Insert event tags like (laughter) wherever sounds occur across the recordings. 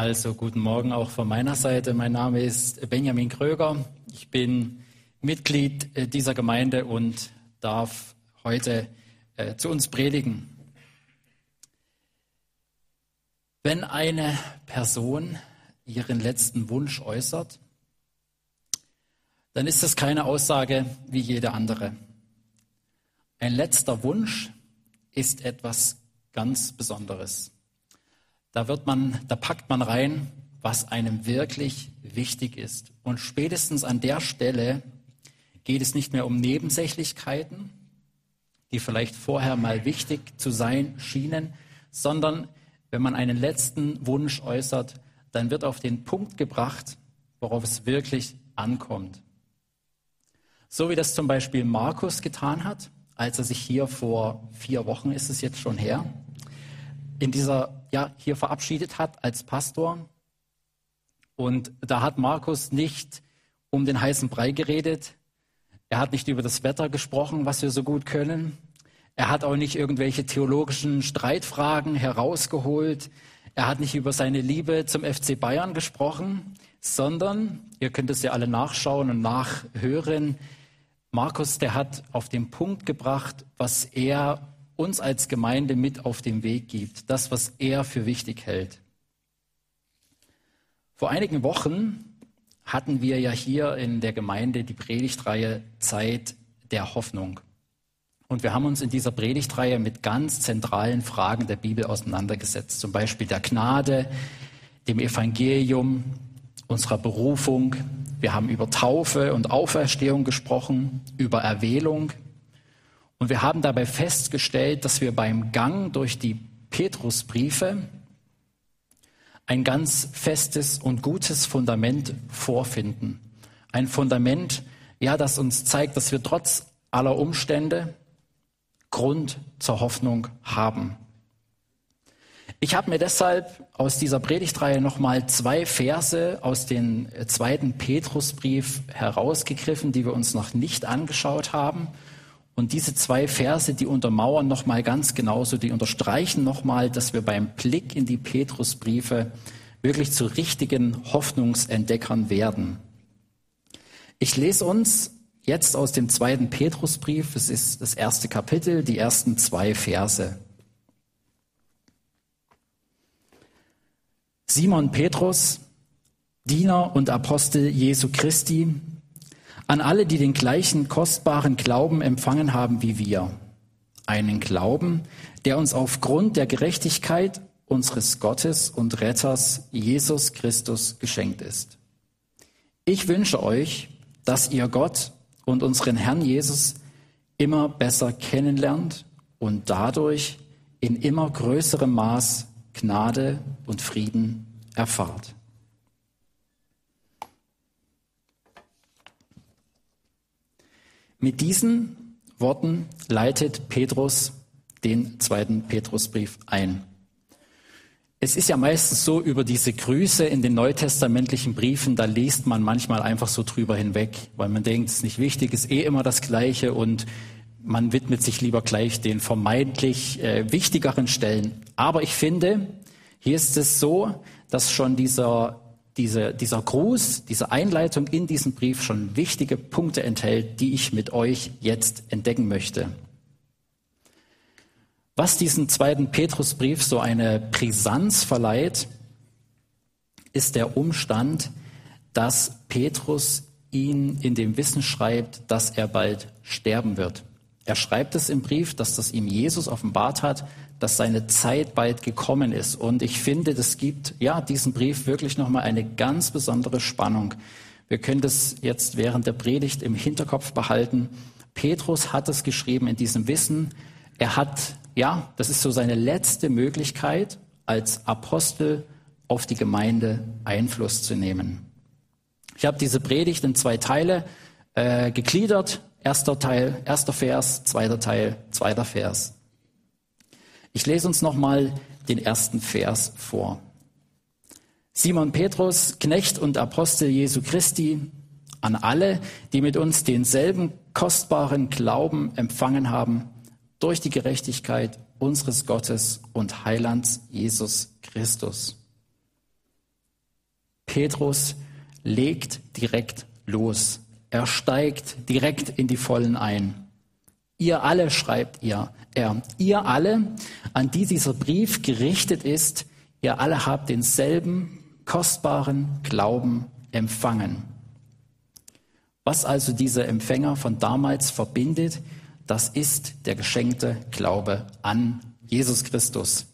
Also guten Morgen auch von meiner Seite. Mein Name ist Benjamin Kröger. Ich bin Mitglied äh, dieser Gemeinde und darf heute äh, zu uns predigen. Wenn eine Person ihren letzten Wunsch äußert, dann ist das keine Aussage wie jede andere. Ein letzter Wunsch ist etwas ganz Besonderes. Da wird man, da packt man rein, was einem wirklich wichtig ist. Und spätestens an der Stelle geht es nicht mehr um Nebensächlichkeiten, die vielleicht vorher mal wichtig zu sein schienen, sondern wenn man einen letzten Wunsch äußert, dann wird auf den Punkt gebracht, worauf es wirklich ankommt. So wie das zum Beispiel Markus getan hat, als er sich hier vor vier Wochen ist es jetzt schon her, in dieser, ja, hier verabschiedet hat als Pastor. Und da hat Markus nicht um den heißen Brei geredet. Er hat nicht über das Wetter gesprochen, was wir so gut können. Er hat auch nicht irgendwelche theologischen Streitfragen herausgeholt. Er hat nicht über seine Liebe zum FC Bayern gesprochen, sondern, ihr könnt es ja alle nachschauen und nachhören, Markus, der hat auf den Punkt gebracht, was er uns als Gemeinde mit auf den Weg gibt, das, was er für wichtig hält. Vor einigen Wochen hatten wir ja hier in der Gemeinde die Predigtreihe Zeit der Hoffnung. Und wir haben uns in dieser Predigtreihe mit ganz zentralen Fragen der Bibel auseinandergesetzt, zum Beispiel der Gnade, dem Evangelium, unserer Berufung. Wir haben über Taufe und Auferstehung gesprochen, über Erwählung, und wir haben dabei festgestellt, dass wir beim Gang durch die Petrusbriefe ein ganz festes und gutes Fundament vorfinden. Ein Fundament, ja, das uns zeigt, dass wir trotz aller Umstände Grund zur Hoffnung haben. Ich habe mir deshalb aus dieser Predigtreihe nochmal zwei Verse aus dem zweiten Petrusbrief herausgegriffen, die wir uns noch nicht angeschaut haben und diese zwei Verse, die untermauern nochmal ganz genauso, die unterstreichen nochmal, dass wir beim Blick in die Petrusbriefe wirklich zu richtigen Hoffnungsentdeckern werden. Ich lese uns jetzt aus dem zweiten Petrusbrief, es ist das erste Kapitel, die ersten zwei Verse. Simon Petrus, Diener und Apostel Jesu Christi, an alle, die den gleichen kostbaren Glauben empfangen haben wie wir. Einen Glauben, der uns aufgrund der Gerechtigkeit unseres Gottes und Retters Jesus Christus geschenkt ist. Ich wünsche euch, dass ihr Gott und unseren Herrn Jesus immer besser kennenlernt und dadurch in immer größerem Maß Gnade und Frieden erfahrt. Mit diesen Worten leitet Petrus den zweiten Petrusbrief ein. Es ist ja meistens so über diese Grüße in den neutestamentlichen Briefen, da liest man manchmal einfach so drüber hinweg, weil man denkt, es ist nicht wichtig, es ist eh immer das Gleiche und man widmet sich lieber gleich den vermeintlich äh, wichtigeren Stellen. Aber ich finde, hier ist es so, dass schon dieser diese, dieser Gruß, diese Einleitung in diesen Brief schon wichtige Punkte enthält, die ich mit euch jetzt entdecken möchte. Was diesen zweiten Petrusbrief so eine Brisanz verleiht, ist der Umstand, dass Petrus ihn in dem Wissen schreibt, dass er bald sterben wird. Er schreibt es im Brief, dass das ihm Jesus offenbart hat, dass seine Zeit bald gekommen ist. Und ich finde, das gibt ja diesen Brief wirklich nochmal eine ganz besondere Spannung. Wir können das jetzt während der Predigt im Hinterkopf behalten. Petrus hat es geschrieben in diesem Wissen. Er hat, ja, das ist so seine letzte Möglichkeit, als Apostel auf die Gemeinde Einfluss zu nehmen. Ich habe diese Predigt in zwei Teile äh, gegliedert. Erster Teil, erster Vers, zweiter Teil, zweiter Vers. Ich lese uns nochmal den ersten Vers vor. Simon Petrus, Knecht und Apostel Jesu Christi, an alle, die mit uns denselben kostbaren Glauben empfangen haben, durch die Gerechtigkeit unseres Gottes und Heilands Jesus Christus. Petrus legt direkt los. Er steigt direkt in die Vollen ein. Ihr alle, schreibt ihr, er, ihr alle, an die dieser Brief gerichtet ist, ihr alle habt denselben kostbaren Glauben empfangen. Was also diese Empfänger von damals verbindet, das ist der geschenkte Glaube an Jesus Christus.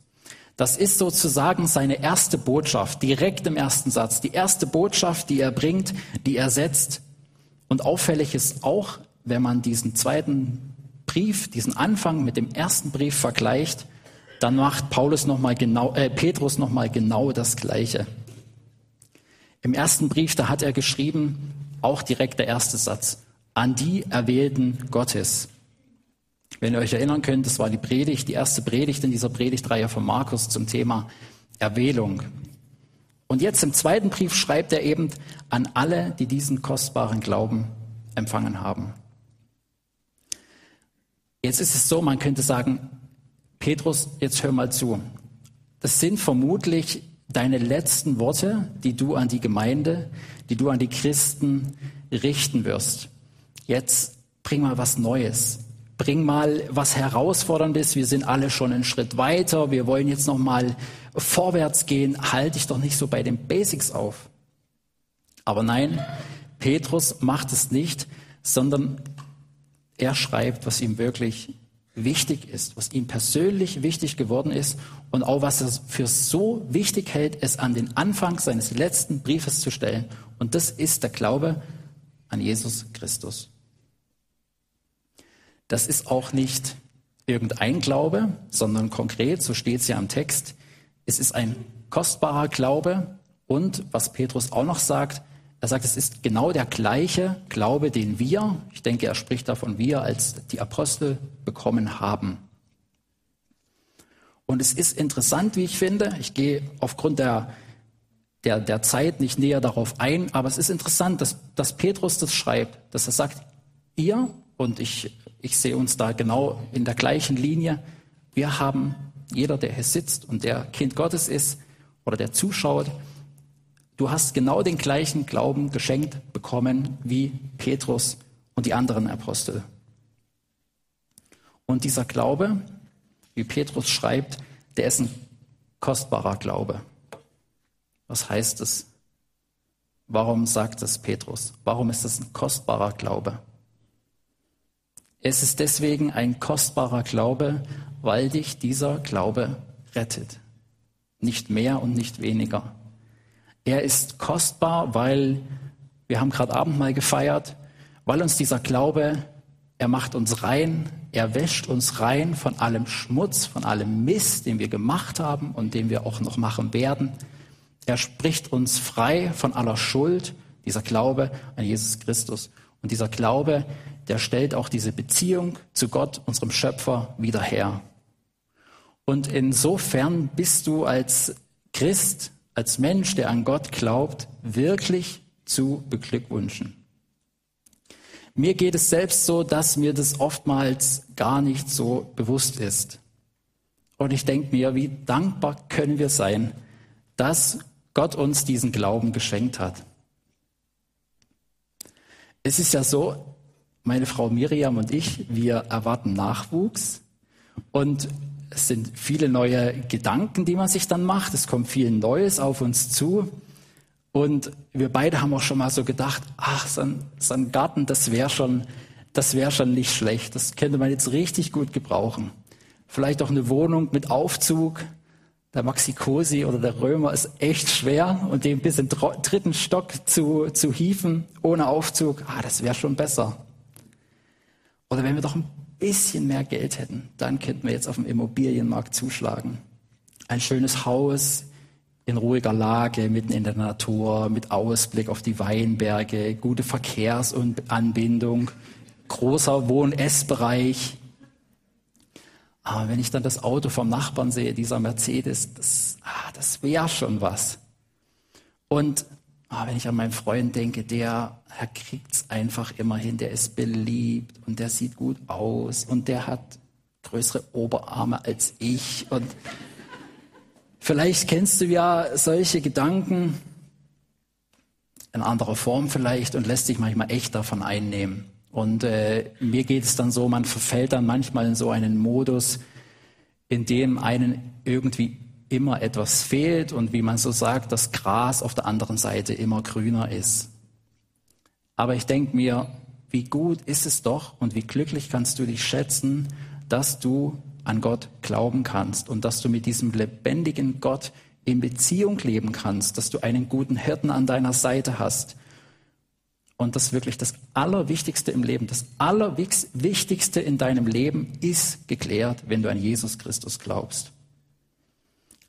Das ist sozusagen seine erste Botschaft, direkt im ersten Satz. Die erste Botschaft, die er bringt, die er setzt. Und auffällig ist auch, wenn man diesen zweiten Brief, diesen Anfang mit dem ersten Brief vergleicht, dann macht Paulus noch mal genau, äh, Petrus nochmal genau das Gleiche. Im ersten Brief, da hat er geschrieben, auch direkt der erste Satz, an die Erwählten Gottes. Wenn ihr euch erinnern könnt, das war die Predigt, die erste Predigt in dieser Predigtreihe von Markus zum Thema Erwählung. Und jetzt im zweiten Brief schreibt er eben an alle, die diesen kostbaren Glauben empfangen haben. Jetzt ist es so, man könnte sagen, Petrus, jetzt hör mal zu. Das sind vermutlich deine letzten Worte, die du an die Gemeinde, die du an die Christen richten wirst. Jetzt bring mal was Neues bring mal was Herausforderndes. Wir sind alle schon einen Schritt weiter. Wir wollen jetzt noch mal vorwärts gehen. Halte dich doch nicht so bei den Basics auf. Aber nein, Petrus macht es nicht, sondern er schreibt, was ihm wirklich wichtig ist, was ihm persönlich wichtig geworden ist und auch was er für so wichtig hält, es an den Anfang seines letzten Briefes zu stellen. Und das ist der Glaube an Jesus Christus. Das ist auch nicht irgendein Glaube, sondern konkret, so steht es ja im Text, es ist ein kostbarer Glaube und was Petrus auch noch sagt, er sagt, es ist genau der gleiche Glaube, den wir, ich denke, er spricht davon wir als die Apostel bekommen haben. Und es ist interessant, wie ich finde, ich gehe aufgrund der, der, der Zeit nicht näher darauf ein, aber es ist interessant, dass, dass Petrus das schreibt, dass er sagt, ihr, und ich ich sehe uns da genau in der gleichen Linie. Wir haben, jeder, der hier sitzt und der Kind Gottes ist oder der zuschaut, du hast genau den gleichen Glauben geschenkt bekommen wie Petrus und die anderen Apostel. Und dieser Glaube, wie Petrus schreibt, der ist ein kostbarer Glaube. Was heißt es? Warum sagt es Petrus? Warum ist es ein kostbarer Glaube? Es ist deswegen ein kostbarer Glaube, weil dich dieser Glaube rettet. Nicht mehr und nicht weniger. Er ist kostbar, weil wir haben gerade Abendmahl gefeiert, weil uns dieser Glaube, er macht uns rein, er wäscht uns rein von allem Schmutz, von allem Mist, den wir gemacht haben und den wir auch noch machen werden. Er spricht uns frei von aller Schuld, dieser Glaube an Jesus Christus. Und dieser Glaube, der stellt auch diese Beziehung zu Gott, unserem Schöpfer, wieder her. Und insofern bist du als Christ, als Mensch, der an Gott glaubt, wirklich zu beglückwünschen. Mir geht es selbst so, dass mir das oftmals gar nicht so bewusst ist. Und ich denke mir, wie dankbar können wir sein, dass Gott uns diesen Glauben geschenkt hat. Es ist ja so, meine Frau Miriam und ich, wir erwarten Nachwuchs und es sind viele neue Gedanken, die man sich dann macht. Es kommt viel Neues auf uns zu. Und wir beide haben auch schon mal so gedacht, ach, so ein, so ein Garten, das wäre schon, das wäre schon nicht schlecht. Das könnte man jetzt richtig gut gebrauchen. Vielleicht auch eine Wohnung mit Aufzug, der Maxi-Cosi oder der Römer ist echt schwer und den bis in den dritten Stock zu, zu hieven ohne Aufzug, ah, das wäre schon besser. Oder wenn wir doch ein bisschen mehr Geld hätten, dann könnten wir jetzt auf dem Immobilienmarkt zuschlagen. Ein schönes Haus in ruhiger Lage, mitten in der Natur, mit Ausblick auf die Weinberge, gute Verkehrsanbindung, großer Wohn-Essbereich, aber wenn ich dann das Auto vom Nachbarn sehe, dieser Mercedes, das, ah, das wäre schon was. Und ah, wenn ich an meinen Freund denke, der, der kriegt's einfach immer hin, der ist beliebt und der sieht gut aus und der hat größere Oberarme als ich und vielleicht kennst du ja solche Gedanken in anderer Form vielleicht und lässt sich manchmal echt davon einnehmen. Und äh, mir geht es dann so, man verfällt dann manchmal in so einen Modus, in dem einen irgendwie immer etwas fehlt und wie man so sagt, das Gras auf der anderen Seite immer grüner ist. Aber ich denke mir, wie gut ist es doch und wie glücklich kannst du dich schätzen, dass du an Gott glauben kannst und dass du mit diesem lebendigen Gott in Beziehung leben kannst, dass du einen guten Hirten an deiner Seite hast. Und das wirklich das Allerwichtigste im Leben, das Allerwichtigste in deinem Leben ist geklärt, wenn du an Jesus Christus glaubst.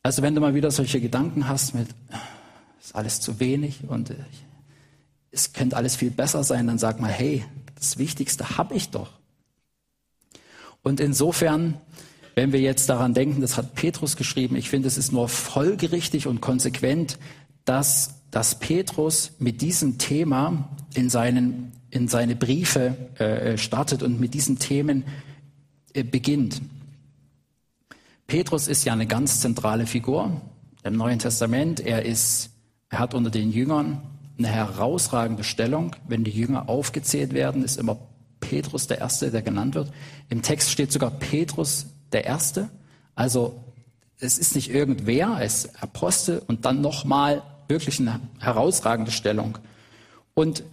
Also wenn du mal wieder solche Gedanken hast mit, ist alles zu wenig und es könnte alles viel besser sein, dann sag mal, hey, das Wichtigste habe ich doch. Und insofern, wenn wir jetzt daran denken, das hat Petrus geschrieben, ich finde, es ist nur folgerichtig und konsequent, dass, dass Petrus mit diesem Thema in, seinen, in seine Briefe äh, startet und mit diesen Themen äh, beginnt. Petrus ist ja eine ganz zentrale Figur im Neuen Testament. Er ist, er hat unter den Jüngern eine herausragende Stellung. Wenn die Jünger aufgezählt werden, ist immer Petrus der Erste, der genannt wird. Im Text steht sogar Petrus der Erste. Also es ist nicht irgendwer, er ist Apostel und dann nochmal wirklich eine herausragende Stellung. Und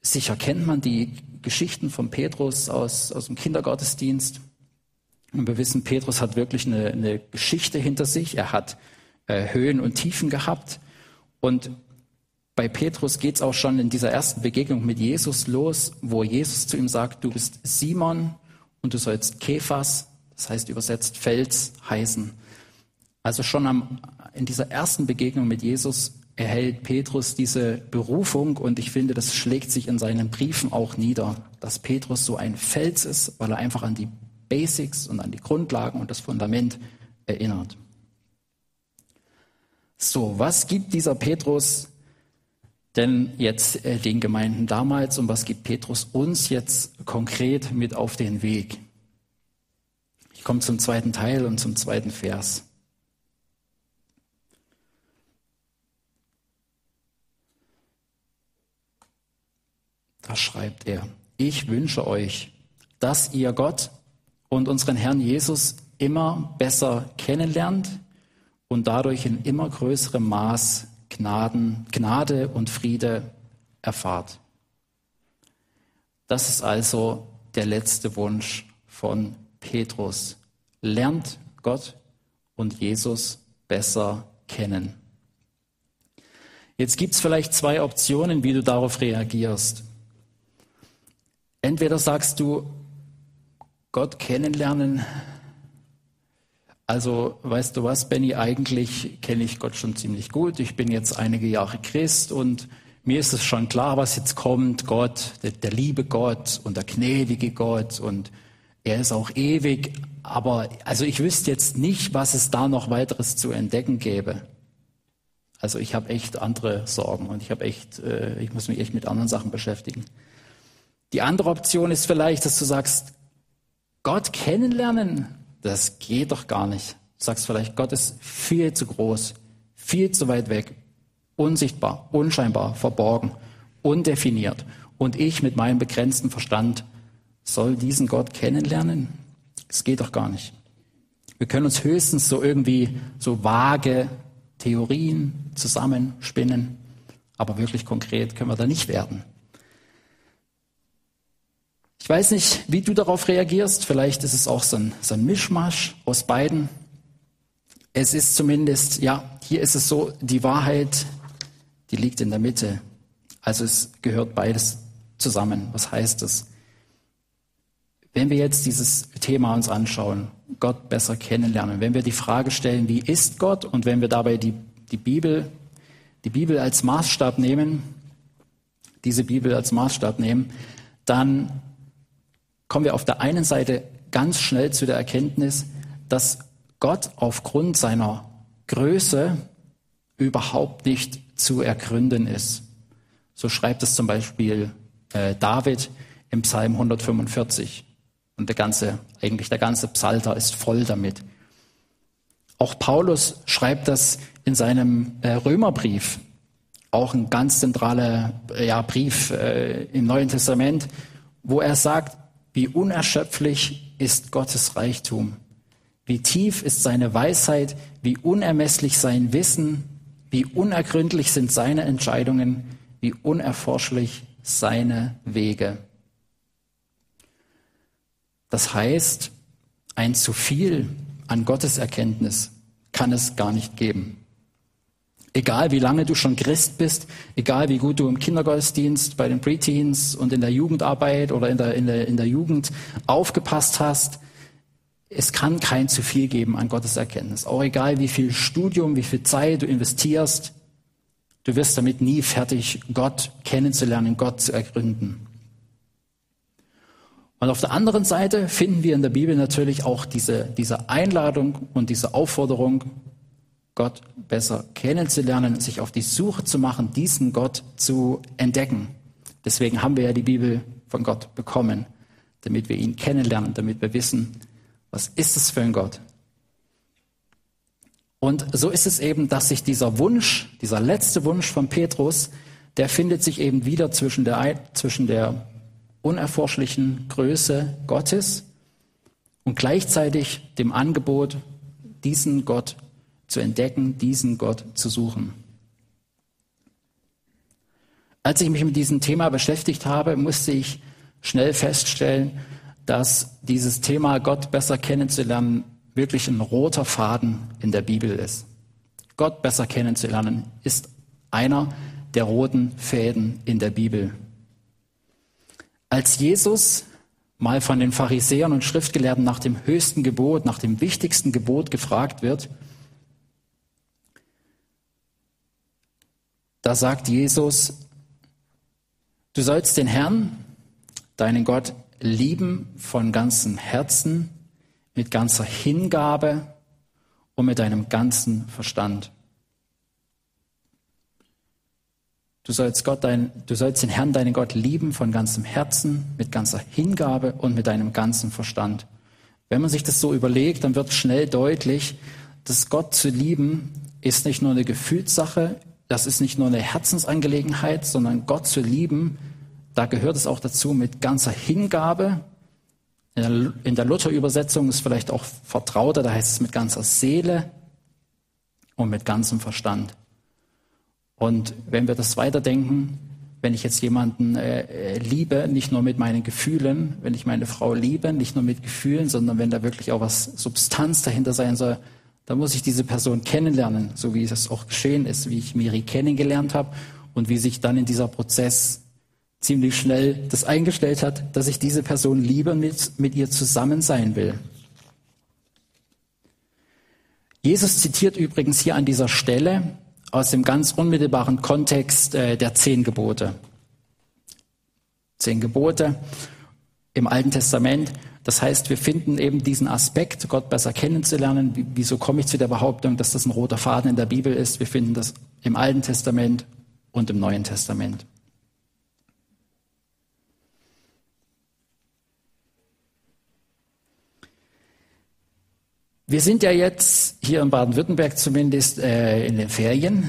sicher kennt man die Geschichten von Petrus aus, aus dem Kindergottesdienst. Und wir wissen, Petrus hat wirklich eine, eine Geschichte hinter sich. Er hat äh, Höhen und Tiefen gehabt. Und bei Petrus geht es auch schon in dieser ersten Begegnung mit Jesus los, wo Jesus zu ihm sagt, du bist Simon und du sollst Kephas, das heißt übersetzt Fels, heißen. Also schon am, in dieser ersten Begegnung mit Jesus erhält Petrus diese Berufung und ich finde, das schlägt sich in seinen Briefen auch nieder, dass Petrus so ein Fels ist, weil er einfach an die Basics und an die Grundlagen und das Fundament erinnert. So, was gibt dieser Petrus denn jetzt äh, den Gemeinden damals und was gibt Petrus uns jetzt konkret mit auf den Weg? Ich komme zum zweiten Teil und zum zweiten Vers. Da schreibt er, ich wünsche euch, dass ihr Gott und unseren Herrn Jesus immer besser kennenlernt und dadurch in immer größerem Maß Gnaden, Gnade und Friede erfahrt. Das ist also der letzte Wunsch von Petrus. Lernt Gott und Jesus besser kennen. Jetzt gibt es vielleicht zwei Optionen, wie du darauf reagierst. Entweder sagst du, Gott kennenlernen, also weißt du was, Benny, eigentlich kenne ich Gott schon ziemlich gut. Ich bin jetzt einige Jahre Christ und mir ist es schon klar, was jetzt kommt. Gott, der, der liebe Gott und der gnädige Gott und er ist auch ewig. Aber also ich wüsste jetzt nicht, was es da noch weiteres zu entdecken gäbe. Also ich habe echt andere Sorgen und ich habe echt, äh, ich muss mich echt mit anderen Sachen beschäftigen. Die andere Option ist vielleicht, dass du sagst, Gott kennenlernen, das geht doch gar nicht. Du sagst vielleicht, Gott ist viel zu groß, viel zu weit weg, unsichtbar, unscheinbar, verborgen, undefiniert. Und ich mit meinem begrenzten Verstand soll diesen Gott kennenlernen? Das geht doch gar nicht. Wir können uns höchstens so irgendwie so vage Theorien zusammenspinnen, aber wirklich konkret können wir da nicht werden. Ich weiß nicht, wie du darauf reagierst. Vielleicht ist es auch so ein, so ein Mischmasch aus beiden. Es ist zumindest, ja, hier ist es so, die Wahrheit, die liegt in der Mitte. Also es gehört beides zusammen. Was heißt das? Wenn wir jetzt dieses Thema uns anschauen, Gott besser kennenlernen, wenn wir die Frage stellen, wie ist Gott und wenn wir dabei die, die Bibel, die Bibel als Maßstab nehmen, diese Bibel als Maßstab nehmen, dann kommen wir auf der einen Seite ganz schnell zu der Erkenntnis, dass Gott aufgrund seiner Größe überhaupt nicht zu ergründen ist. So schreibt es zum Beispiel äh, David im Psalm 145. Und der ganze, eigentlich der ganze Psalter ist voll damit. Auch Paulus schreibt das in seinem äh, Römerbrief. auch ein ganz zentraler ja, Brief äh, im Neuen Testament, wo er sagt, wie unerschöpflich ist Gottes Reichtum, wie tief ist seine Weisheit, wie unermesslich sein Wissen, wie unergründlich sind seine Entscheidungen, wie unerforschlich seine Wege. Das heißt, ein zu viel an Gottes Erkenntnis kann es gar nicht geben. Egal wie lange du schon Christ bist, egal wie gut du im Kindergottesdienst, bei den Preteens und in der Jugendarbeit oder in der, in der, in der Jugend aufgepasst hast, es kann kein zu viel geben an Gottes Erkenntnis. Auch egal wie viel Studium, wie viel Zeit du investierst, du wirst damit nie fertig, Gott kennenzulernen, Gott zu ergründen. Und auf der anderen Seite finden wir in der Bibel natürlich auch diese, diese Einladung und diese Aufforderung, Gott besser kennenzulernen, sich auf die Suche zu machen, diesen Gott zu entdecken. Deswegen haben wir ja die Bibel von Gott bekommen, damit wir ihn kennenlernen, damit wir wissen, was ist es für ein Gott. Und so ist es eben, dass sich dieser Wunsch, dieser letzte Wunsch von Petrus, der findet sich eben wieder zwischen der, zwischen der unerforschlichen Größe Gottes und gleichzeitig dem Angebot, diesen Gott zu entdecken, diesen Gott zu suchen. Als ich mich mit diesem Thema beschäftigt habe, musste ich schnell feststellen, dass dieses Thema Gott besser kennenzulernen wirklich ein roter Faden in der Bibel ist. Gott besser kennenzulernen ist einer der roten Fäden in der Bibel. Als Jesus mal von den Pharisäern und Schriftgelehrten nach dem höchsten Gebot, nach dem wichtigsten Gebot gefragt wird, Da sagt Jesus, du sollst den Herrn, deinen Gott, lieben von ganzem Herzen, mit ganzer Hingabe und mit deinem ganzen Verstand. Du sollst, Gott dein, du sollst den Herrn, deinen Gott, lieben von ganzem Herzen, mit ganzer Hingabe und mit deinem ganzen Verstand. Wenn man sich das so überlegt, dann wird schnell deutlich, dass Gott zu lieben ist nicht nur eine Gefühlssache, das ist nicht nur eine Herzensangelegenheit, sondern Gott zu lieben, da gehört es auch dazu mit ganzer Hingabe. In der Luther-Übersetzung ist vielleicht auch vertrauter, da heißt es mit ganzer Seele und mit ganzem Verstand. Und wenn wir das weiterdenken, wenn ich jetzt jemanden äh, liebe, nicht nur mit meinen Gefühlen, wenn ich meine Frau liebe, nicht nur mit Gefühlen, sondern wenn da wirklich auch was Substanz dahinter sein soll, da muss ich diese Person kennenlernen, so wie es auch geschehen ist, wie ich Miri kennengelernt habe und wie sich dann in dieser Prozess ziemlich schnell das eingestellt hat, dass ich diese Person lieber mit, mit ihr zusammen sein will. Jesus zitiert übrigens hier an dieser Stelle aus dem ganz unmittelbaren Kontext äh, der zehn Gebote. Zehn Gebote im Alten Testament. Das heißt, wir finden eben diesen Aspekt, Gott besser kennenzulernen. Wieso komme ich zu der Behauptung, dass das ein roter Faden in der Bibel ist? Wir finden das im Alten Testament und im Neuen Testament. Wir sind ja jetzt hier in Baden-Württemberg zumindest äh, in den Ferien.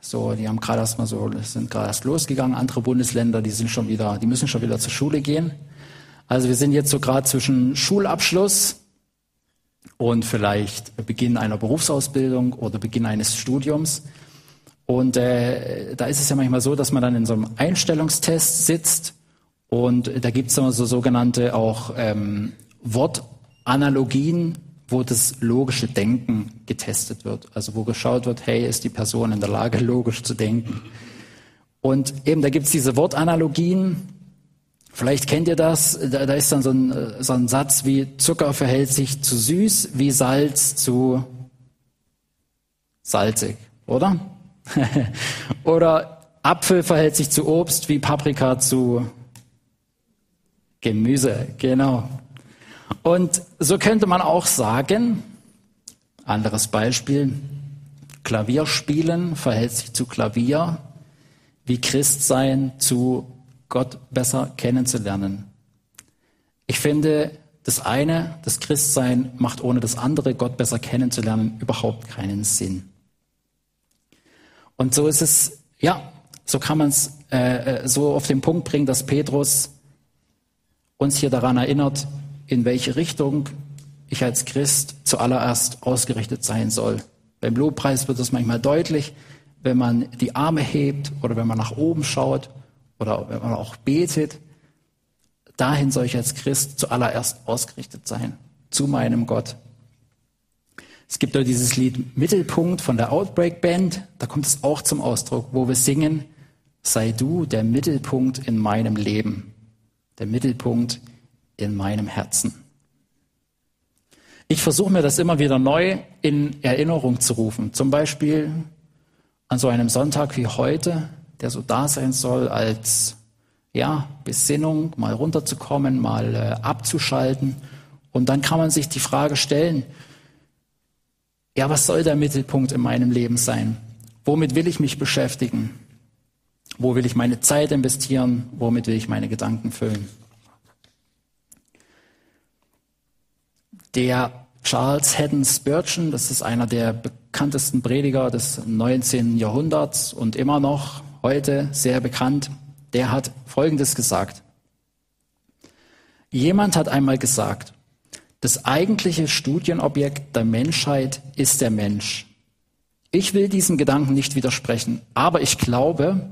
So, die haben gerade erst mal so, sind gerade erst losgegangen. Andere Bundesländer, die sind schon wieder, die müssen schon wieder zur Schule gehen. Also wir sind jetzt so gerade zwischen Schulabschluss und vielleicht Beginn einer Berufsausbildung oder Beginn eines Studiums. Und äh, da ist es ja manchmal so, dass man dann in so einem Einstellungstest sitzt und da gibt es immer so sogenannte auch ähm, Wortanalogien, wo das logische Denken getestet wird. Also wo geschaut wird, hey, ist die Person in der Lage, logisch zu denken? Und eben da gibt es diese Wortanalogien, Vielleicht kennt ihr das, da, da ist dann so ein, so ein Satz wie Zucker verhält sich zu süß, wie Salz zu salzig, oder? (laughs) oder Apfel verhält sich zu Obst, wie Paprika zu Gemüse, genau. Und so könnte man auch sagen, anderes Beispiel, Klavierspielen verhält sich zu Klavier, wie Christsein zu Gott besser kennenzulernen. Ich finde, das eine, das Christsein, macht ohne das andere, Gott besser kennenzulernen, überhaupt keinen Sinn. Und so ist es ja, so kann man es äh, äh, so auf den Punkt bringen, dass Petrus uns hier daran erinnert, in welche Richtung ich als Christ zuallererst ausgerichtet sein soll. Beim Lobpreis wird das manchmal deutlich, wenn man die Arme hebt oder wenn man nach oben schaut oder wenn man auch betet. Dahin soll ich als Christ zuallererst ausgerichtet sein, zu meinem Gott. Es gibt auch dieses Lied Mittelpunkt von der Outbreak Band, da kommt es auch zum Ausdruck, wo wir singen, sei du der Mittelpunkt in meinem Leben, der Mittelpunkt in meinem Herzen. Ich versuche mir das immer wieder neu in Erinnerung zu rufen. Zum Beispiel an so einem Sonntag wie heute, der so da sein soll als ja, Besinnung, mal runterzukommen, mal äh, abzuschalten. Und dann kann man sich die Frage stellen, ja, was soll der Mittelpunkt in meinem Leben sein? Womit will ich mich beschäftigen? Wo will ich meine Zeit investieren? Womit will ich meine Gedanken füllen? Der Charles Haddon Spurgeon, das ist einer der bekanntesten Prediger des 19. Jahrhunderts und immer noch heute sehr bekannt, der hat Folgendes gesagt. Jemand hat einmal gesagt, das eigentliche Studienobjekt der Menschheit ist der Mensch. Ich will diesem Gedanken nicht widersprechen, aber ich glaube,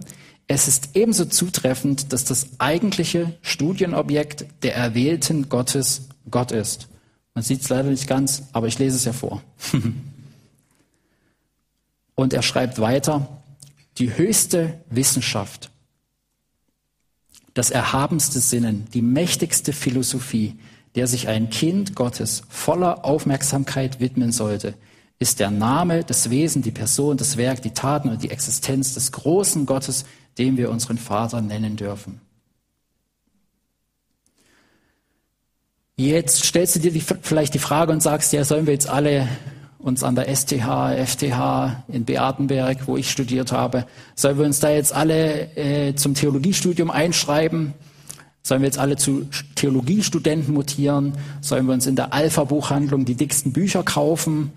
es ist ebenso zutreffend, dass das eigentliche Studienobjekt der Erwählten Gottes Gott ist. Man sieht es leider nicht ganz, aber ich lese es ja vor. (laughs) Und er schreibt weiter, die höchste Wissenschaft, das erhabenste Sinnen, die mächtigste Philosophie, der sich ein Kind Gottes voller Aufmerksamkeit widmen sollte, ist der Name, das Wesen, die Person, das Werk, die Taten und die Existenz des großen Gottes, dem wir unseren Vater nennen dürfen. Jetzt stellst du dir die, vielleicht die Frage und sagst, ja, sollen wir jetzt alle uns an der STH, FTH in Beatenberg, wo ich studiert habe, sollen wir uns da jetzt alle äh, zum Theologiestudium einschreiben? Sollen wir jetzt alle zu Theologiestudenten mutieren? Sollen wir uns in der Alpha-Buchhandlung die dicksten Bücher kaufen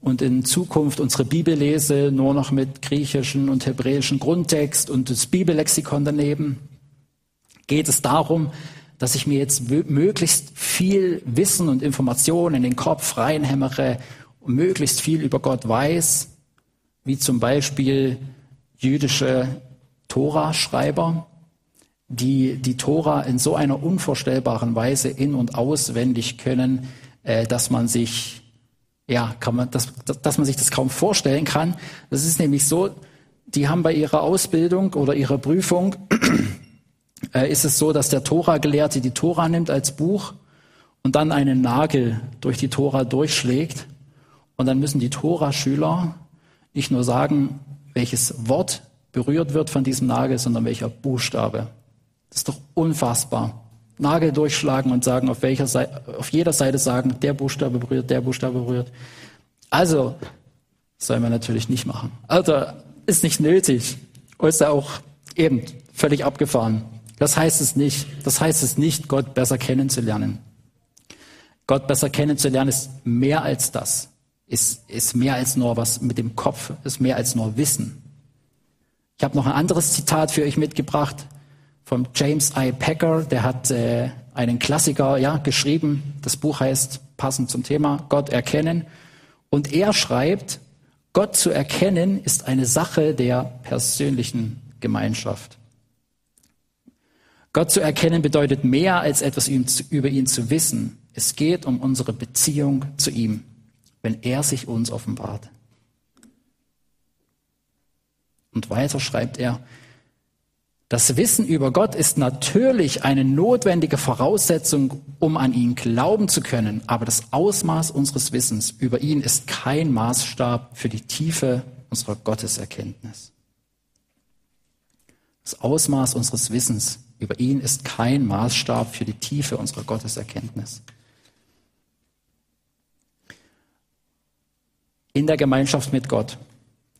und in Zukunft unsere Bibellese nur noch mit griechischen und hebräischen Grundtext und das Bibellexikon daneben? Geht es darum, dass ich mir jetzt möglichst viel Wissen und Informationen in den Kopf reinhämmere möglichst viel über Gott weiß, wie zum Beispiel jüdische Tora-Schreiber, die die Tora in so einer unvorstellbaren Weise in- und auswendig können, äh, dass man sich, ja, kann man, dass, dass man sich das kaum vorstellen kann. Das ist nämlich so, die haben bei ihrer Ausbildung oder ihrer Prüfung (clears throat) äh, ist es so, dass der Tora-Gelehrte die Tora nimmt als Buch und dann einen Nagel durch die Tora durchschlägt. Und dann müssen die Tora-Schüler nicht nur sagen, welches Wort berührt wird von diesem Nagel, sondern welcher Buchstabe. Das ist doch unfassbar. Nagel durchschlagen und sagen, auf welcher Seite, auf jeder Seite sagen, der Buchstabe berührt, der Buchstabe berührt. Also, soll man natürlich nicht machen. Also, ist nicht nötig. Ist ja auch eben völlig abgefahren. Das heißt es nicht. Das heißt es nicht, Gott besser kennenzulernen. Gott besser kennenzulernen ist mehr als das. Ist, ist mehr als nur was mit dem Kopf, ist mehr als nur Wissen. Ich habe noch ein anderes Zitat für euch mitgebracht von James I. Packer. Der hat äh, einen Klassiker ja, geschrieben. Das Buch heißt, passend zum Thema, Gott erkennen. Und er schreibt, Gott zu erkennen ist eine Sache der persönlichen Gemeinschaft. Gott zu erkennen bedeutet mehr als etwas über ihn zu wissen. Es geht um unsere Beziehung zu ihm, wenn er sich uns offenbart. Und weiter schreibt er, das Wissen über Gott ist natürlich eine notwendige Voraussetzung, um an ihn glauben zu können, aber das Ausmaß unseres Wissens über ihn ist kein Maßstab für die Tiefe unserer Gotteserkenntnis. Das Ausmaß unseres Wissens über ihn ist kein Maßstab für die Tiefe unserer Gotteserkenntnis. In der Gemeinschaft mit Gott,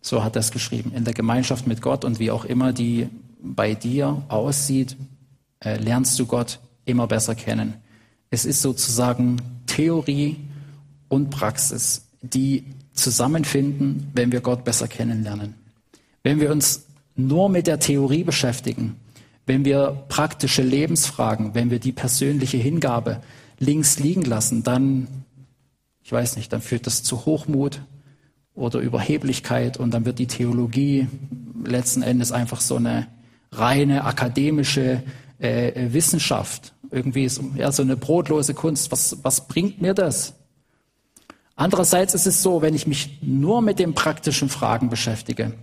so hat er es geschrieben, in der Gemeinschaft mit Gott und wie auch immer die bei dir aussieht, äh, lernst du Gott immer besser kennen. Es ist sozusagen Theorie und Praxis, die zusammenfinden, wenn wir Gott besser kennenlernen. Wenn wir uns nur mit der Theorie beschäftigen, wenn wir praktische Lebensfragen, wenn wir die persönliche Hingabe links liegen lassen, dann, ich weiß nicht, dann führt das zu Hochmut oder Überheblichkeit und dann wird die Theologie letzten Endes einfach so eine reine akademische äh, Wissenschaft. Irgendwie so, ja, so eine brotlose Kunst. Was, was bringt mir das? Andererseits ist es so, wenn ich mich nur mit den praktischen Fragen beschäftige,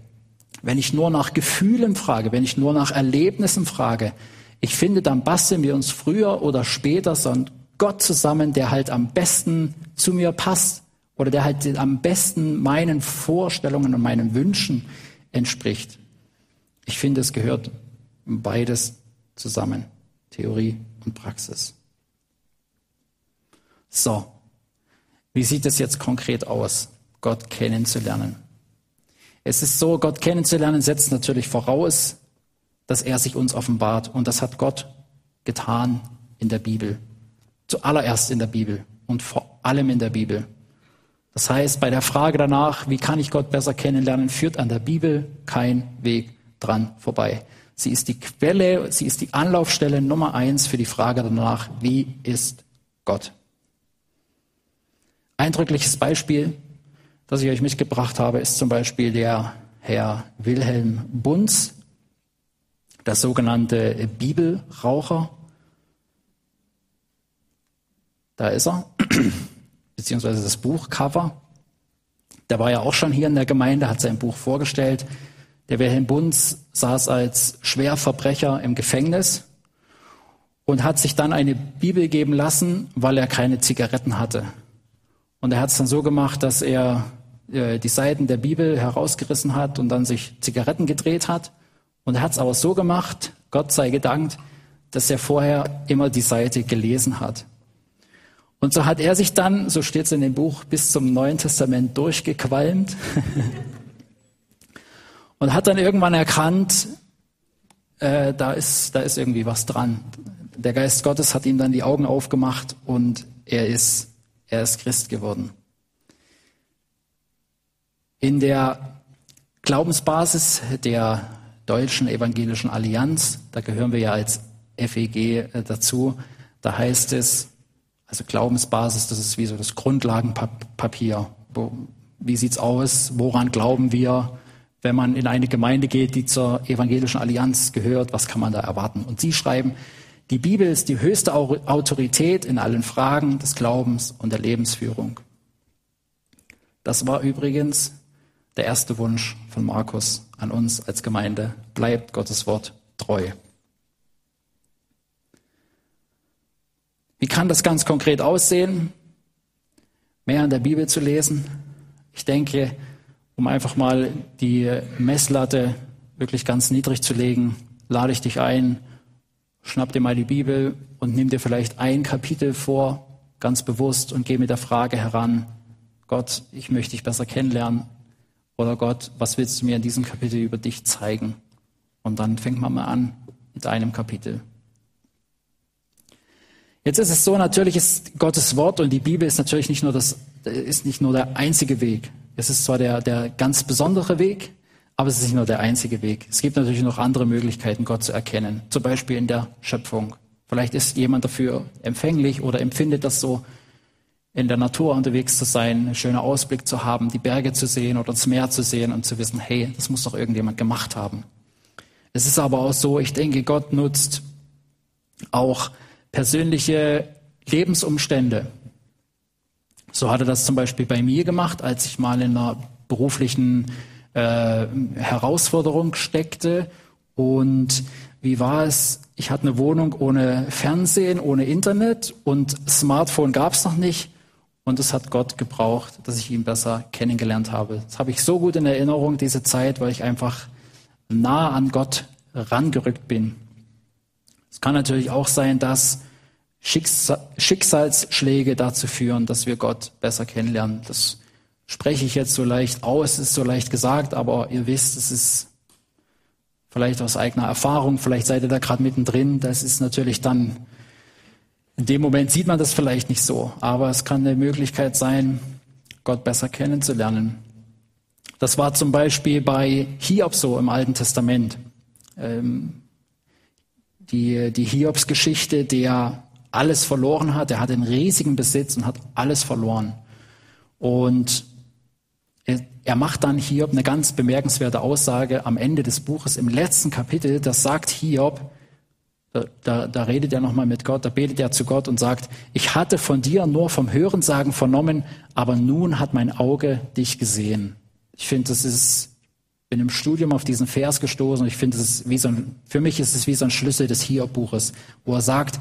wenn ich nur nach Gefühlen frage, wenn ich nur nach Erlebnissen frage, ich finde, dann basteln wir uns früher oder später so einen Gott zusammen, der halt am besten zu mir passt oder der halt am besten meinen Vorstellungen und meinen Wünschen entspricht. Ich finde, es gehört beides zusammen, Theorie und Praxis. So, wie sieht es jetzt konkret aus, Gott kennenzulernen? Es ist so, Gott kennenzulernen setzt natürlich voraus, dass er sich uns offenbart. Und das hat Gott getan in der Bibel. Zuallererst in der Bibel und vor allem in der Bibel. Das heißt, bei der Frage danach, wie kann ich Gott besser kennenlernen, führt an der Bibel kein Weg dran vorbei. Sie ist die Quelle, sie ist die Anlaufstelle Nummer eins für die Frage danach, wie ist Gott? Eindrückliches Beispiel das ich euch mitgebracht habe, ist zum Beispiel der Herr Wilhelm Bunz, der sogenannte Bibelraucher. Da ist er, beziehungsweise das Buchcover. Der war ja auch schon hier in der Gemeinde, hat sein Buch vorgestellt. Der Wilhelm Bunz saß als Schwerverbrecher im Gefängnis und hat sich dann eine Bibel geben lassen, weil er keine Zigaretten hatte. Und er hat es dann so gemacht, dass er äh, die Seiten der Bibel herausgerissen hat und dann sich Zigaretten gedreht hat. Und er hat es aber so gemacht, Gott sei gedankt, dass er vorher immer die Seite gelesen hat. Und so hat er sich dann, so steht es in dem Buch, bis zum Neuen Testament durchgequalmt (laughs) und hat dann irgendwann erkannt, äh, da, ist, da ist irgendwie was dran. Der Geist Gottes hat ihm dann die Augen aufgemacht und er ist, er ist Christ geworden. In der Glaubensbasis der Deutschen Evangelischen Allianz, da gehören wir ja als FEG äh, dazu, da heißt es, also Glaubensbasis, das ist wie so das Grundlagenpapier. Wie sieht's aus? Woran glauben wir? Wenn man in eine Gemeinde geht, die zur Evangelischen Allianz gehört, was kann man da erwarten? Und Sie schreiben, die Bibel ist die höchste Autorität in allen Fragen des Glaubens und der Lebensführung. Das war übrigens der erste Wunsch von Markus an uns als Gemeinde. Bleibt Gottes Wort treu. Wie kann das ganz konkret aussehen? Mehr in der Bibel zu lesen. Ich denke, um einfach mal die Messlatte wirklich ganz niedrig zu legen, lade ich dich ein, schnapp dir mal die Bibel und nimm dir vielleicht ein Kapitel vor, ganz bewusst, und geh mit der Frage heran, Gott, ich möchte dich besser kennenlernen. Oder Gott, was willst du mir in diesem Kapitel über dich zeigen? Und dann fängt man mal an mit einem Kapitel. Jetzt ist es so, natürlich ist Gottes Wort und die Bibel ist natürlich nicht nur das, ist nicht nur der einzige Weg. Es ist zwar der, der ganz besondere Weg, aber es ist nicht nur der einzige Weg. Es gibt natürlich noch andere Möglichkeiten, Gott zu erkennen. Zum Beispiel in der Schöpfung. Vielleicht ist jemand dafür empfänglich oder empfindet das so in der Natur unterwegs zu sein, einen schönen Ausblick zu haben, die Berge zu sehen oder das Meer zu sehen und zu wissen, hey, das muss doch irgendjemand gemacht haben. Es ist aber auch so, ich denke, Gott nutzt auch persönliche Lebensumstände. So hat er das zum Beispiel bei mir gemacht, als ich mal in einer beruflichen äh, Herausforderung steckte. Und wie war es? Ich hatte eine Wohnung ohne Fernsehen, ohne Internet und Smartphone gab es noch nicht. Und es hat Gott gebraucht, dass ich ihn besser kennengelernt habe. Das habe ich so gut in Erinnerung, diese Zeit, weil ich einfach nah an Gott rangerückt bin. Es kann natürlich auch sein, dass Schicksalsschläge dazu führen, dass wir Gott besser kennenlernen. Das spreche ich jetzt so leicht aus, ist so leicht gesagt, aber ihr wisst, es ist vielleicht aus eigener Erfahrung, vielleicht seid ihr da gerade mittendrin. Das ist natürlich dann in dem Moment sieht man das vielleicht nicht so, aber es kann eine Möglichkeit sein, Gott besser kennenzulernen. Das war zum Beispiel bei Hiob so im Alten Testament. Ähm, die, die Hiobs-Geschichte, der alles verloren hat, der hat einen riesigen Besitz und hat alles verloren. Und er, er macht dann Hiob eine ganz bemerkenswerte Aussage am Ende des Buches, im letzten Kapitel, das sagt Hiob, da, da, da redet er nochmal mit Gott, da betet er zu Gott und sagt, ich hatte von dir nur vom Hörensagen vernommen, aber nun hat mein Auge dich gesehen. Ich finde, das ist, bin im Studium auf diesen Vers gestoßen und ich finde, das ist wie so ein, für mich ist es wie so ein Schlüssel des Hiob-Buches, wo er sagt,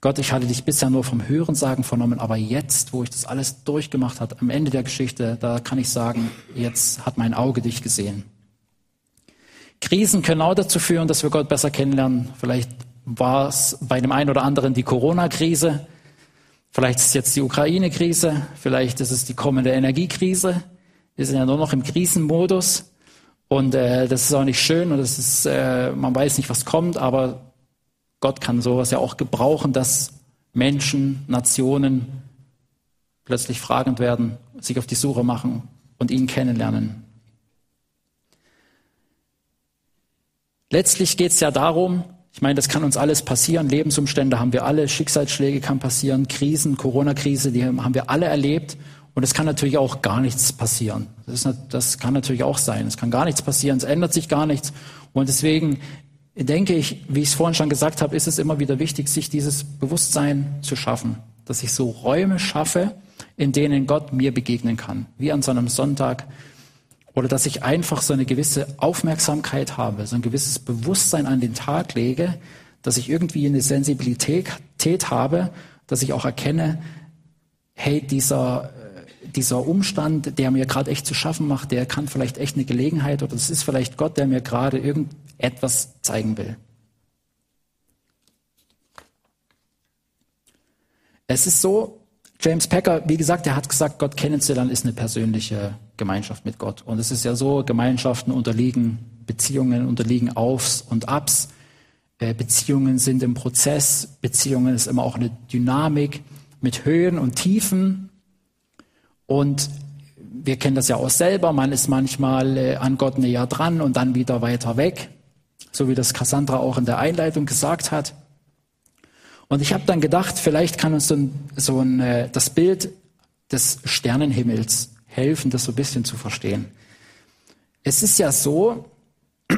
Gott, ich hatte dich bisher nur vom Hörensagen vernommen, aber jetzt, wo ich das alles durchgemacht habe, am Ende der Geschichte, da kann ich sagen, jetzt hat mein Auge dich gesehen. Krisen können auch dazu führen, dass wir Gott besser kennenlernen. Vielleicht war es bei dem einen oder anderen die Corona-Krise. Vielleicht ist es jetzt die Ukraine-Krise. Vielleicht ist es die kommende Energiekrise. Wir sind ja nur noch im Krisenmodus. Und äh, das ist auch nicht schön und das ist, äh, man weiß nicht, was kommt, aber Gott kann sowas ja auch gebrauchen, dass Menschen, Nationen plötzlich fragend werden, sich auf die Suche machen und ihn kennenlernen. Letztlich geht es ja darum, ich meine, das kann uns alles passieren, Lebensumstände haben wir alle, Schicksalsschläge kann passieren, Krisen, Corona-Krise, die haben wir alle erlebt. Und es kann natürlich auch gar nichts passieren. Das, ist, das kann natürlich auch sein. Es kann gar nichts passieren, es ändert sich gar nichts. Und deswegen denke ich, wie ich es vorhin schon gesagt habe, ist es immer wieder wichtig, sich dieses Bewusstsein zu schaffen, dass ich so Räume schaffe, in denen Gott mir begegnen kann, wie an so einem Sonntag, oder dass ich einfach so eine gewisse Aufmerksamkeit habe, so ein gewisses Bewusstsein an den Tag lege, dass ich irgendwie eine Sensibilität habe, dass ich auch erkenne, hey, dieser, dieser Umstand, der mir gerade echt zu schaffen macht, der kann vielleicht echt eine Gelegenheit oder es ist vielleicht Gott, der mir gerade irgendetwas zeigen will. Es ist so, James Packer, wie gesagt, er hat gesagt, Gott kennenzulernen ist eine persönliche Gemeinschaft mit Gott. Und es ist ja so, Gemeinschaften unterliegen Beziehungen, unterliegen Aufs und Abs. Äh, Beziehungen sind im Prozess. Beziehungen ist immer auch eine Dynamik mit Höhen und Tiefen. Und wir kennen das ja auch selber. Man ist manchmal äh, an Gott näher dran und dann wieder weiter weg. So wie das Cassandra auch in der Einleitung gesagt hat. Und ich habe dann gedacht, vielleicht kann uns so ein, so ein, äh, das Bild des Sternenhimmels helfen, das so ein bisschen zu verstehen. Es ist ja so, (clears throat)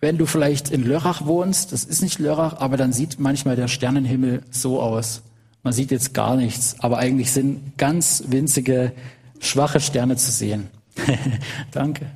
wenn du vielleicht in Lörrach wohnst, das ist nicht Lörrach, aber dann sieht manchmal der Sternenhimmel so aus. Man sieht jetzt gar nichts, aber eigentlich sind ganz winzige, schwache Sterne zu sehen. (laughs) Danke.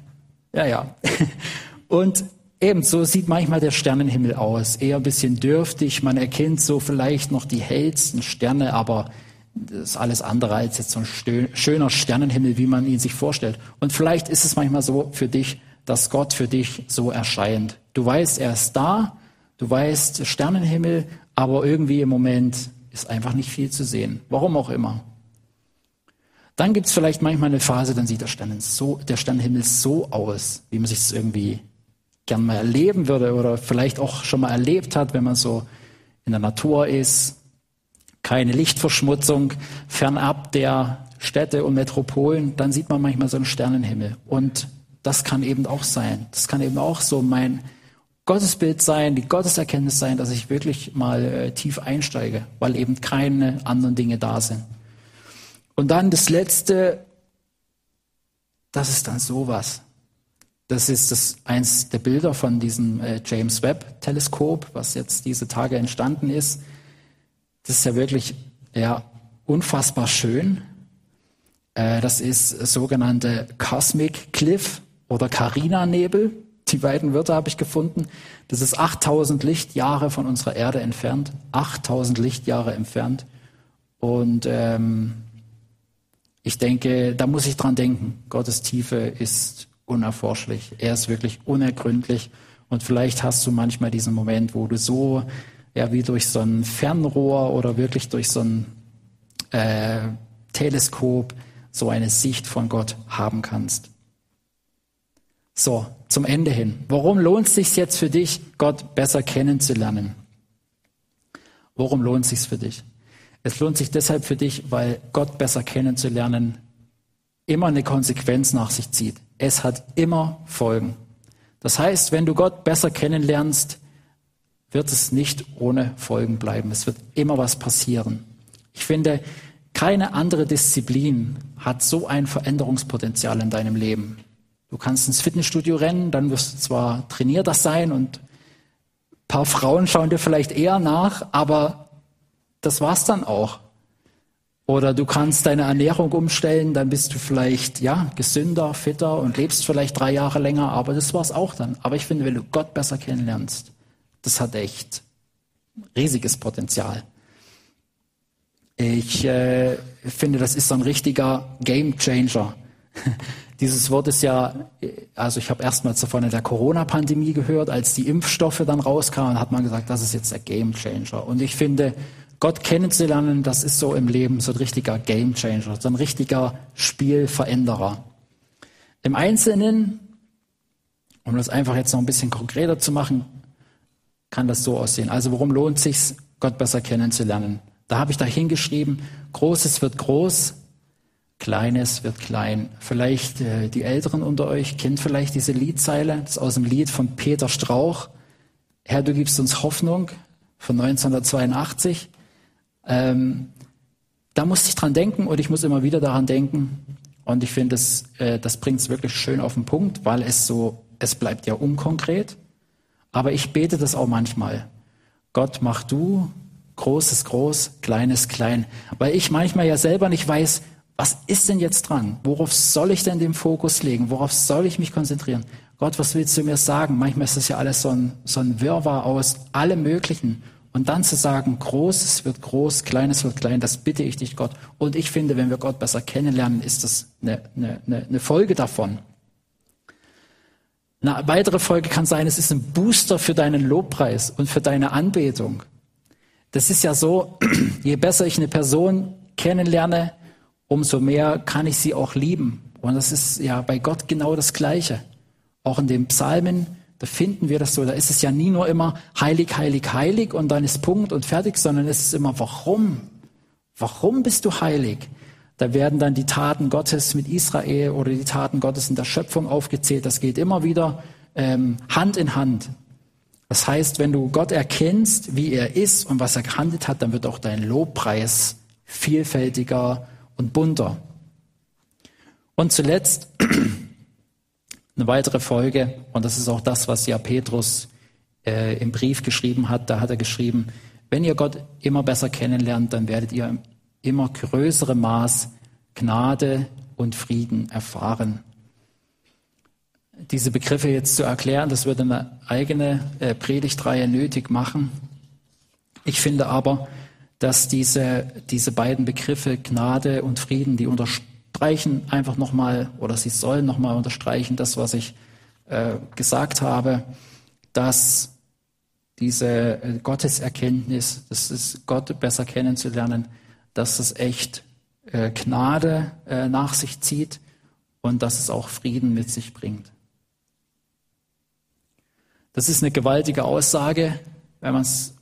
Ja, ja. (laughs) Und Ebenso sieht manchmal der Sternenhimmel aus, eher ein bisschen dürftig. Man erkennt so vielleicht noch die hellsten Sterne, aber das ist alles andere als jetzt so ein schöner Sternenhimmel, wie man ihn sich vorstellt. Und vielleicht ist es manchmal so für dich, dass Gott für dich so erscheint. Du weißt, er ist da, du weißt Sternenhimmel, aber irgendwie im Moment ist einfach nicht viel zu sehen. Warum auch immer. Dann gibt es vielleicht manchmal eine Phase, dann sieht der, Stern so, der Sternenhimmel so aus, wie man sich es irgendwie gern mal erleben würde oder vielleicht auch schon mal erlebt hat, wenn man so in der Natur ist. Keine Lichtverschmutzung, fernab der Städte und Metropolen, dann sieht man manchmal so einen Sternenhimmel. Und das kann eben auch sein. Das kann eben auch so mein Gottesbild sein, die Gotteserkenntnis sein, dass ich wirklich mal äh, tief einsteige, weil eben keine anderen Dinge da sind. Und dann das Letzte, das ist dann sowas. Das ist das, eins der Bilder von diesem äh, James Webb Teleskop, was jetzt diese Tage entstanden ist. Das ist ja wirklich ja, unfassbar schön. Äh, das ist sogenannte Cosmic Cliff oder Carina Nebel. Die beiden Wörter habe ich gefunden. Das ist 8000 Lichtjahre von unserer Erde entfernt. 8000 Lichtjahre entfernt. Und ähm, ich denke, da muss ich dran denken. Gottes Tiefe ist unerforschlich. Er ist wirklich unergründlich. Und vielleicht hast du manchmal diesen Moment, wo du so, ja, wie durch so ein Fernrohr oder wirklich durch so ein äh, Teleskop so eine Sicht von Gott haben kannst. So, zum Ende hin. Warum lohnt es sich jetzt für dich, Gott besser kennenzulernen? Warum lohnt es sich für dich? Es lohnt sich deshalb für dich, weil Gott besser kennenzulernen immer eine Konsequenz nach sich zieht. Es hat immer Folgen. Das heißt, wenn du Gott besser kennenlernst, wird es nicht ohne Folgen bleiben. Es wird immer was passieren. Ich finde, keine andere Disziplin hat so ein Veränderungspotenzial in deinem Leben. Du kannst ins Fitnessstudio rennen, dann wirst du zwar trainierter sein und ein paar Frauen schauen dir vielleicht eher nach, aber das war's dann auch. Oder du kannst deine Ernährung umstellen, dann bist du vielleicht ja gesünder, fitter und lebst vielleicht drei Jahre länger, aber das war's auch dann. Aber ich finde, wenn du Gott besser kennenlernst, das hat echt riesiges Potenzial. Ich äh, finde, das ist so ein richtiger Game Changer. (laughs) Dieses Wort ist ja, also ich habe erstmals davon in der Corona-Pandemie gehört, als die Impfstoffe dann rauskamen, hat man gesagt, das ist jetzt der Game Changer. Und ich finde, Gott kennenzulernen, das ist so im Leben so ein richtiger Gamechanger, so ein richtiger Spielveränderer. Im Einzelnen, um das einfach jetzt noch ein bisschen konkreter zu machen, kann das so aussehen. Also warum lohnt es sich, Gott besser kennenzulernen? Da habe ich da hingeschrieben, Großes wird groß, Kleines wird klein. Vielleicht äh, die Älteren unter euch kennen vielleicht diese Liedzeile, das ist aus dem Lied von Peter Strauch. Herr, du gibst uns Hoffnung von 1982. Ähm, da musste ich dran denken und ich muss immer wieder daran denken. Und ich finde, das, äh, das bringt es wirklich schön auf den Punkt, weil es so, es bleibt ja unkonkret. Aber ich bete das auch manchmal. Gott, mach du Großes groß, Kleines klein. Weil ich manchmal ja selber nicht weiß, was ist denn jetzt dran? Worauf soll ich denn den Fokus legen? Worauf soll ich mich konzentrieren? Gott, was willst du mir sagen? Manchmal ist das ja alles so ein, so ein Wirrwarr aus allem Möglichen. Und dann zu sagen, Großes wird groß, Kleines wird klein, das bitte ich dich, Gott. Und ich finde, wenn wir Gott besser kennenlernen, ist das eine, eine, eine Folge davon. Eine weitere Folge kann sein, es ist ein Booster für deinen Lobpreis und für deine Anbetung. Das ist ja so, (clears throat) je besser ich eine Person kennenlerne, umso mehr kann ich sie auch lieben. Und das ist ja bei Gott genau das Gleiche. Auch in den Psalmen da finden wir das so. Da ist es ja nie nur immer heilig, heilig, heilig und dann ist Punkt und fertig, sondern es ist immer warum? Warum bist du heilig? Da werden dann die Taten Gottes mit Israel oder die Taten Gottes in der Schöpfung aufgezählt. Das geht immer wieder ähm, Hand in Hand. Das heißt, wenn du Gott erkennst, wie er ist und was er gehandelt hat, dann wird auch dein Lobpreis vielfältiger und bunter. Und zuletzt (clears throat) eine weitere Folge, und das ist auch das, was ja Petrus äh, im Brief geschrieben hat, da hat er geschrieben, wenn ihr Gott immer besser kennenlernt, dann werdet ihr im immer größerem Maß Gnade und Frieden erfahren. Diese Begriffe jetzt zu erklären, das würde eine eigene äh, Predigtreihe nötig machen. Ich finde aber, dass diese, diese beiden Begriffe Gnade und Frieden, die unterstreichen einfach nochmal, oder sie sollen nochmal unterstreichen, das, was ich äh, gesagt habe, dass diese äh, Gotteserkenntnis, das ist Gott besser kennenzulernen, dass es echt äh, Gnade äh, nach sich zieht und dass es auch Frieden mit sich bringt. Das ist eine gewaltige Aussage, wenn, man's,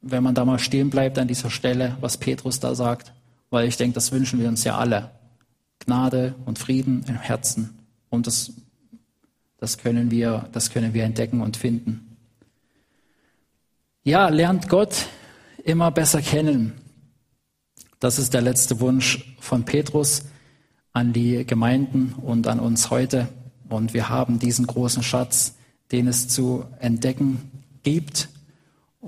wenn man da mal stehen bleibt an dieser Stelle, was Petrus da sagt, weil ich denke, das wünschen wir uns ja alle. Gnade und Frieden im Herzen. Und das, das, können wir, das können wir entdecken und finden. Ja, lernt Gott immer besser kennen. Das ist der letzte Wunsch von Petrus an die Gemeinden und an uns heute. Und wir haben diesen großen Schatz, den es zu entdecken gibt.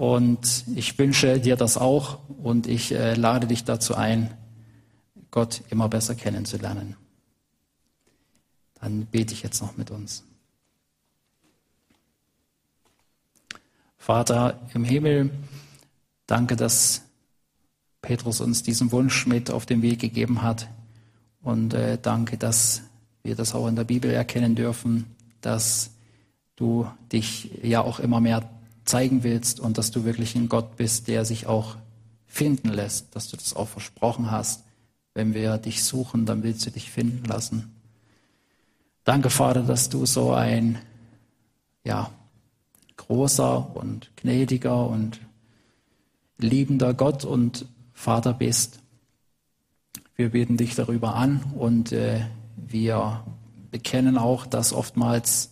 Und ich wünsche dir das auch und ich äh, lade dich dazu ein, Gott immer besser kennenzulernen. Dann bete ich jetzt noch mit uns. Vater im Himmel, danke, dass Petrus uns diesen Wunsch mit auf den Weg gegeben hat. Und äh, danke, dass wir das auch in der Bibel erkennen dürfen, dass du dich ja auch immer mehr zeigen willst und dass du wirklich ein Gott bist, der sich auch finden lässt, dass du das auch versprochen hast. Wenn wir dich suchen, dann willst du dich finden lassen. Danke, Vater, dass du so ein, ja, großer und gnädiger und liebender Gott und Vater bist. Wir beten dich darüber an und äh, wir bekennen auch, dass oftmals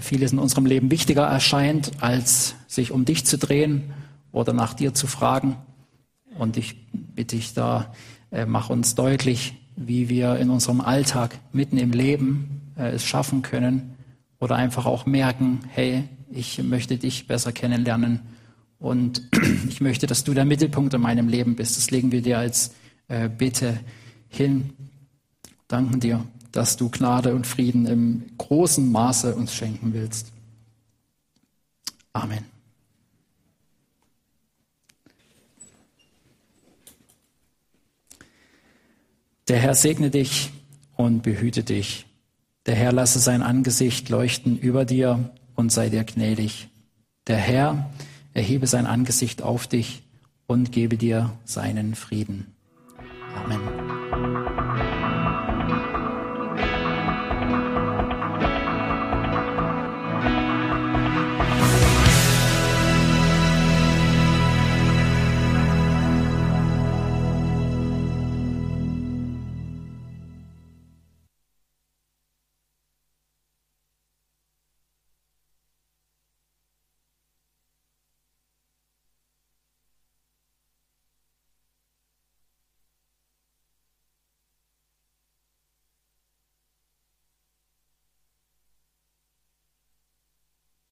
vieles in unserem Leben wichtiger erscheint, als sich um dich zu drehen oder nach dir zu fragen. Und ich bitte dich da, äh, mach uns deutlich, wie wir in unserem Alltag mitten im Leben äh, es schaffen können oder einfach auch merken, hey, ich möchte dich besser kennenlernen und (clears throat) ich möchte, dass du der Mittelpunkt in meinem Leben bist. Das legen wir dir als äh, Bitte hin. Danken dir, dass du Gnade und Frieden im großen Maße uns schenken willst. Amen. Der Herr segne dich und behüte dich. Der Herr lasse sein Angesicht leuchten über dir und sei dir gnädig. Der Herr erhebe sein Angesicht auf dich und gebe dir seinen Frieden.